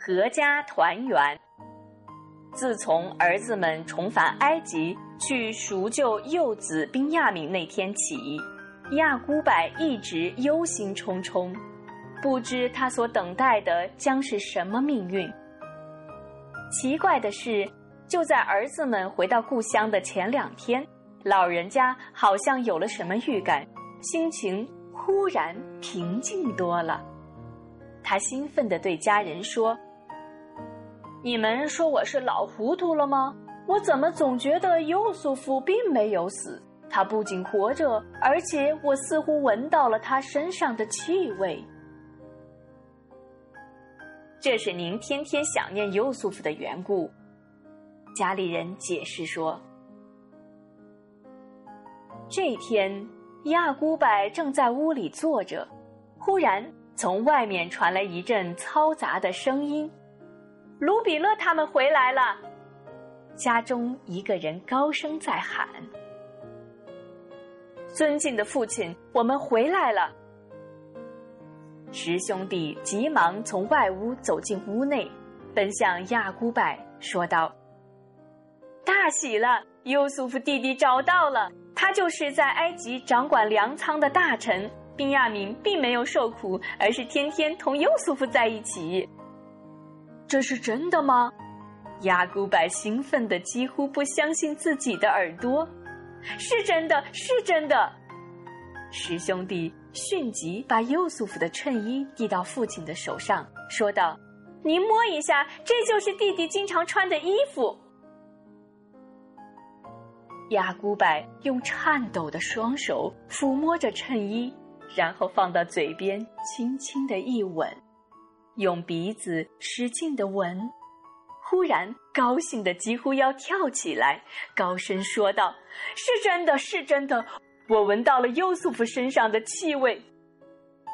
阖家团圆。自从儿子们重返埃及去赎救幼子宾亚敏那天起，亚古柏一直忧心忡忡，不知他所等待的将是什么命运。奇怪的是，就在儿子们回到故乡的前两天，老人家好像有了什么预感，心情忽然平静多了。他兴奋地对家人说。你们说我是老糊涂了吗？我怎么总觉得尤素夫并没有死？他不仅活着，而且我似乎闻到了他身上的气味。这是您天天想念尤素夫的缘故。家里人解释说，这天亚古柏正在屋里坐着，忽然从外面传来一阵嘈杂的声音。卢比勒他们回来了，家中一个人高声在喊：“尊敬的父亲，我们回来了。”十兄弟急忙从外屋走进屋内，奔向亚古柏，说道：“大喜了！优素夫弟弟找到了，他就是在埃及掌管粮仓的大臣。宾亚明并没有受苦，而是天天同优素夫在一起。”这是真的吗？亚古柏兴奋的几乎不相信自己的耳朵。是真的，是真的。十兄弟迅即把尤素夫的衬衣递到父亲的手上，说道：“您摸一下，这就是弟弟经常穿的衣服。”亚古柏用颤抖的双手抚摸着衬衣，然后放到嘴边，轻轻的一吻。用鼻子使劲的闻，忽然高兴的几乎要跳起来，高声说道：“是真的，是真的，我闻到了优素夫身上的气味。”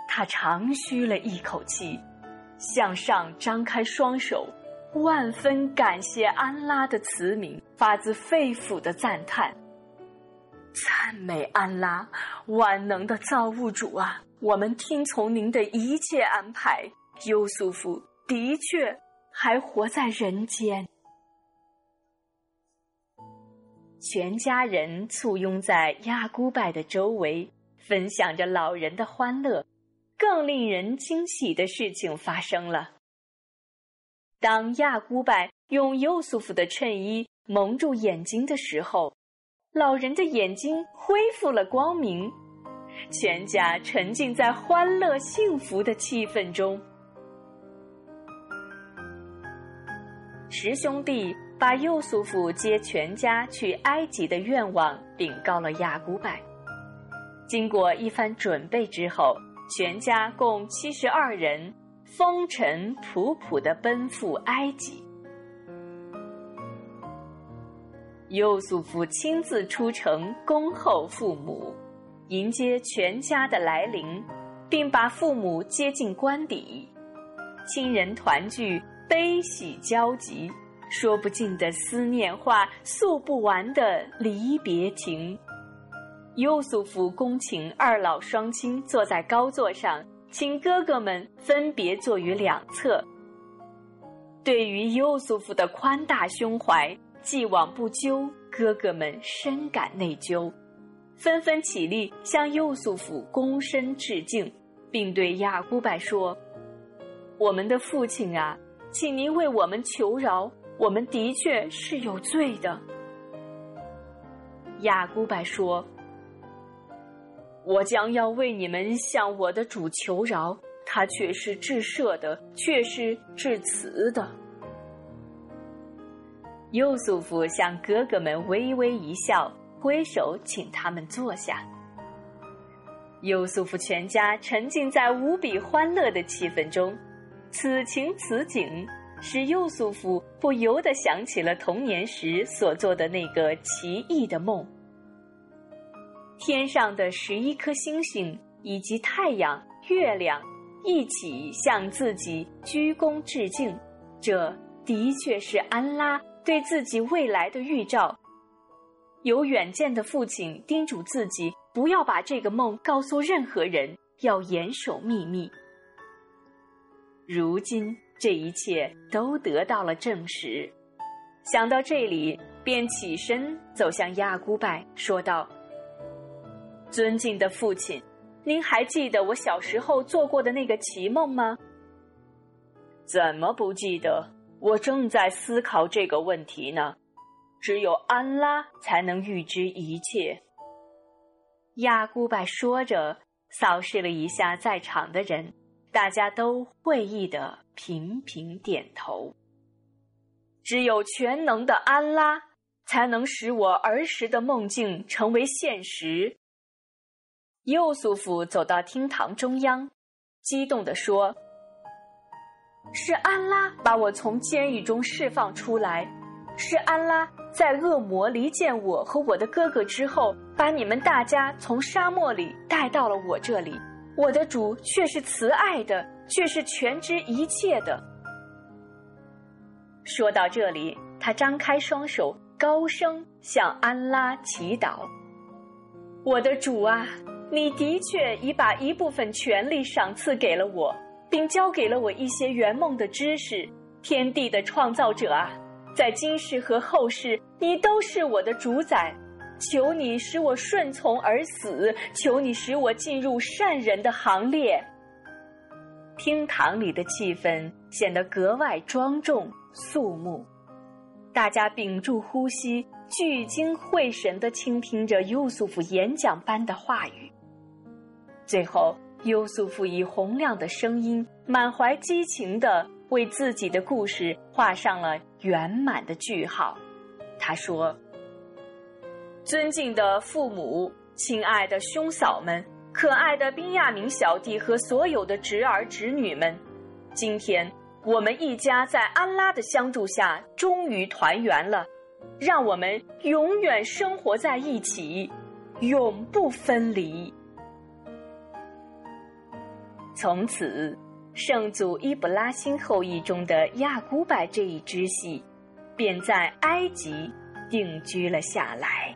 他长吁了一口气，向上张开双手，万分感谢安拉的慈悯，发自肺腑的赞叹：“赞美安拉，万能的造物主啊！我们听从您的一切安排。”优素夫的确还活在人间，全家人簇拥在亚古拜的周围，分享着老人的欢乐。更令人惊喜的事情发生了：当亚古拜用优素夫的衬衣蒙住眼睛的时候，老人的眼睛恢复了光明，全家沉浸在欢乐幸福的气氛中。十兄弟把幼素夫接全家去埃及的愿望禀告了亚古柏。经过一番准备之后，全家共七十二人风尘仆仆地奔赴埃及。幼素夫亲自出城恭候父母，迎接全家的来临，并把父母接进官邸，亲人团聚。悲喜交集，说不尽的思念话，诉不完的离别情。优素夫恭请二老双亲坐在高座上，请哥哥们分别坐于两侧。对于优素夫的宽大胸怀，既往不咎，哥哥们深感内疚，纷纷起立向优素夫躬身致敬，并对亚古柏说：“我们的父亲啊！”请您为我们求饶，我们的确是有罪的。亚古柏说：“我将要为你们向我的主求饶，他却是至赦的，却是至慈的。”优素夫向哥哥们微微一笑，挥手请他们坐下。优素夫全家沉浸在无比欢乐的气氛中。此情此景，使幼素夫不由得想起了童年时所做的那个奇异的梦。天上的十一颗星星以及太阳、月亮一起向自己鞠躬致敬，这的确是安拉对自己未来的预兆。有远见的父亲叮嘱自己不要把这个梦告诉任何人，要严守秘密。如今，这一切都得到了证实。想到这里，便起身走向亚古拜，说道：“尊敬的父亲，您还记得我小时候做过的那个奇梦吗？”“怎么不记得？我正在思考这个问题呢。只有安拉才能预知一切。”亚古拜说着，扫视了一下在场的人，大家都会意的频频点头。只有全能的安拉，才能使我儿时的梦境成为现实。尤苏夫走到厅堂中央，激动地说：“是安拉把我从监狱中释放出来，是安拉在恶魔离间我和我的哥哥之后，把你们大家从沙漠里带到了我这里。我的主却是慈爱的，却是全知一切的。”说到这里，他张开双手，高声向安拉祈祷：“我的主啊，你的确已把一部分权力赏赐给了我，并教给了我一些圆梦的知识。天地的创造者啊，在今世和后世，你都是我的主宰。求你使我顺从而死，求你使我进入善人的行列。”厅堂里的气氛显得格外庄重肃穆，大家屏住呼吸，聚精会神地倾听着优素夫演讲般的话语。最后，优素夫以洪亮的声音，满怀激情地为自己的故事画上了圆满的句号。他说：“尊敬的父母，亲爱的兄嫂们。”可爱的宾亚明小弟和所有的侄儿侄女们，今天我们一家在安拉的相助下终于团圆了，让我们永远生活在一起，永不分离。从此，圣祖伊布拉辛后裔中的亚古拜这一支系，便在埃及定居了下来。